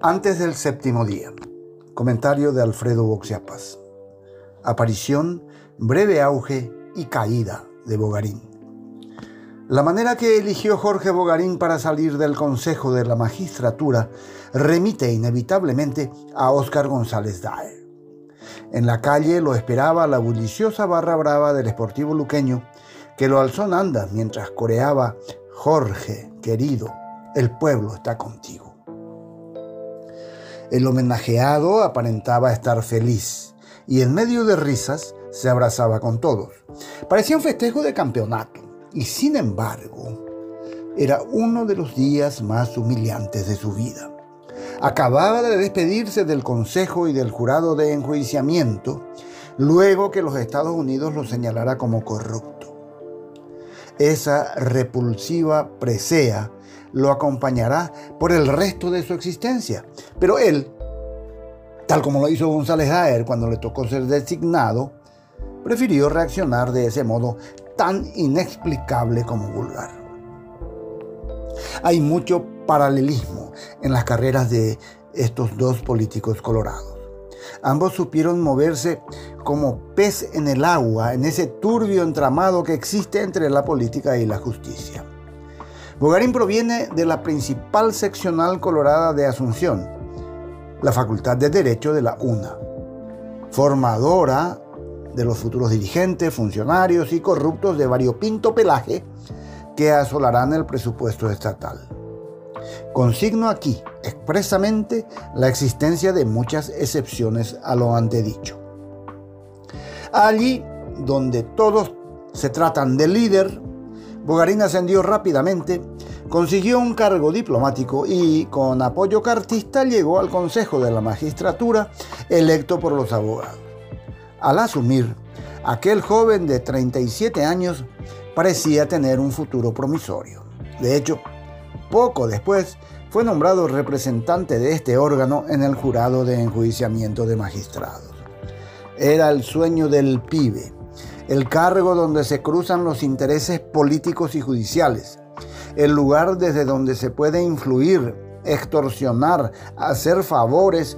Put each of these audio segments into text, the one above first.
Antes del séptimo día. Comentario de Alfredo Boxiapas. Aparición, breve auge y caída de Bogarín. La manera que eligió Jorge Bogarín para salir del Consejo de la Magistratura remite inevitablemente a Óscar González Daer. En la calle lo esperaba la bulliciosa barra brava del esportivo luqueño que lo alzó en andas mientras coreaba Jorge, querido, el pueblo está contigo. El homenajeado aparentaba estar feliz y en medio de risas se abrazaba con todos. Parecía un festejo de campeonato y sin embargo era uno de los días más humillantes de su vida. Acababa de despedirse del Consejo y del jurado de enjuiciamiento luego que los Estados Unidos lo señalara como corrupto. Esa repulsiva presea lo acompañará por el resto de su existencia. Pero él, tal como lo hizo González Aer cuando le tocó ser designado, prefirió reaccionar de ese modo tan inexplicable como vulgar. Hay mucho paralelismo en las carreras de estos dos políticos colorados. Ambos supieron moverse como pez en el agua en ese turbio entramado que existe entre la política y la justicia. Bogarín proviene de la principal seccional colorada de Asunción, la Facultad de Derecho de la UNA, formadora de los futuros dirigentes, funcionarios y corruptos de variopinto pelaje que asolarán el presupuesto estatal. Consigno aquí expresamente la existencia de muchas excepciones a lo antedicho. Allí donde todos se tratan de líder, Bogarín ascendió rápidamente, consiguió un cargo diplomático y, con apoyo cartista, llegó al Consejo de la Magistratura, electo por los abogados. Al asumir, aquel joven de 37 años parecía tener un futuro promisorio. De hecho, poco después fue nombrado representante de este órgano en el jurado de enjuiciamiento de magistrados. Era el sueño del pibe el cargo donde se cruzan los intereses políticos y judiciales, el lugar desde donde se puede influir, extorsionar, hacer favores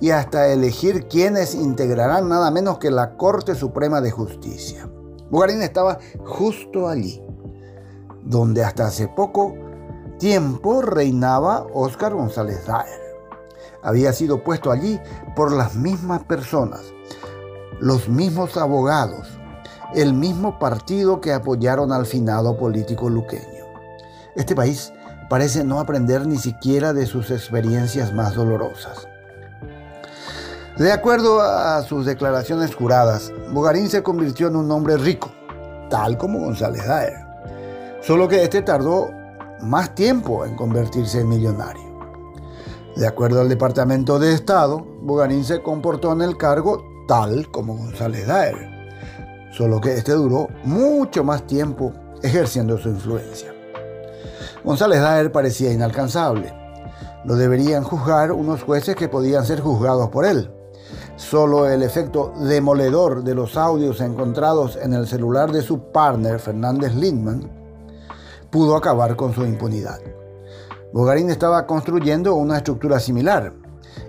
y hasta elegir quienes integrarán nada menos que la Corte Suprema de Justicia. Bugarín estaba justo allí, donde hasta hace poco tiempo reinaba Óscar González Daer. Había sido puesto allí por las mismas personas, los mismos abogados, el mismo partido que apoyaron al finado político luqueño. Este país parece no aprender ni siquiera de sus experiencias más dolorosas. De acuerdo a sus declaraciones juradas, Bogarín se convirtió en un hombre rico, tal como González Daer, solo que este tardó más tiempo en convertirse en millonario. De acuerdo al Departamento de Estado, Bogarín se comportó en el cargo tal como González Daer solo que este duró mucho más tiempo ejerciendo su influencia. González Daer parecía inalcanzable. Lo deberían juzgar unos jueces que podían ser juzgados por él. Solo el efecto demoledor de los audios encontrados en el celular de su partner, Fernández Lindman, pudo acabar con su impunidad. Bogarín estaba construyendo una estructura similar.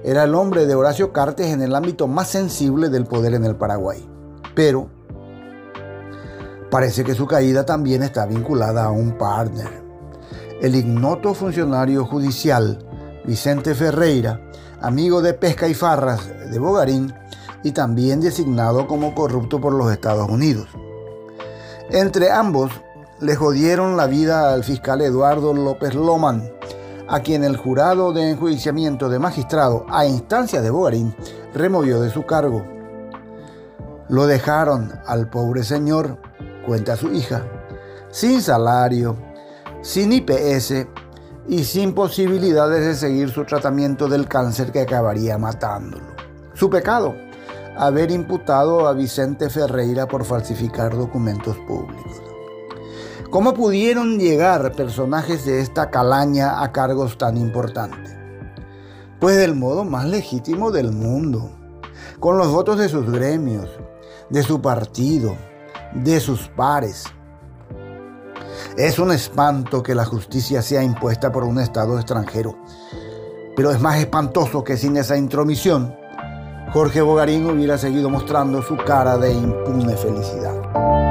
Era el hombre de Horacio Cartes en el ámbito más sensible del poder en el Paraguay. Pero Parece que su caída también está vinculada a un partner. El ignoto funcionario judicial Vicente Ferreira, amigo de Pesca y Farras de Bogarín y también designado como corrupto por los Estados Unidos. Entre ambos le jodieron la vida al fiscal Eduardo López Loman, a quien el jurado de enjuiciamiento de magistrado a instancias de Bogarín removió de su cargo. Lo dejaron al pobre señor cuenta su hija, sin salario, sin IPS y sin posibilidades de seguir su tratamiento del cáncer que acabaría matándolo. Su pecado, haber imputado a Vicente Ferreira por falsificar documentos públicos. ¿Cómo pudieron llegar personajes de esta calaña a cargos tan importantes? Pues del modo más legítimo del mundo, con los votos de sus gremios, de su partido, de sus pares. Es un espanto que la justicia sea impuesta por un Estado extranjero. Pero es más espantoso que sin esa intromisión, Jorge Bogarín hubiera seguido mostrando su cara de impune felicidad.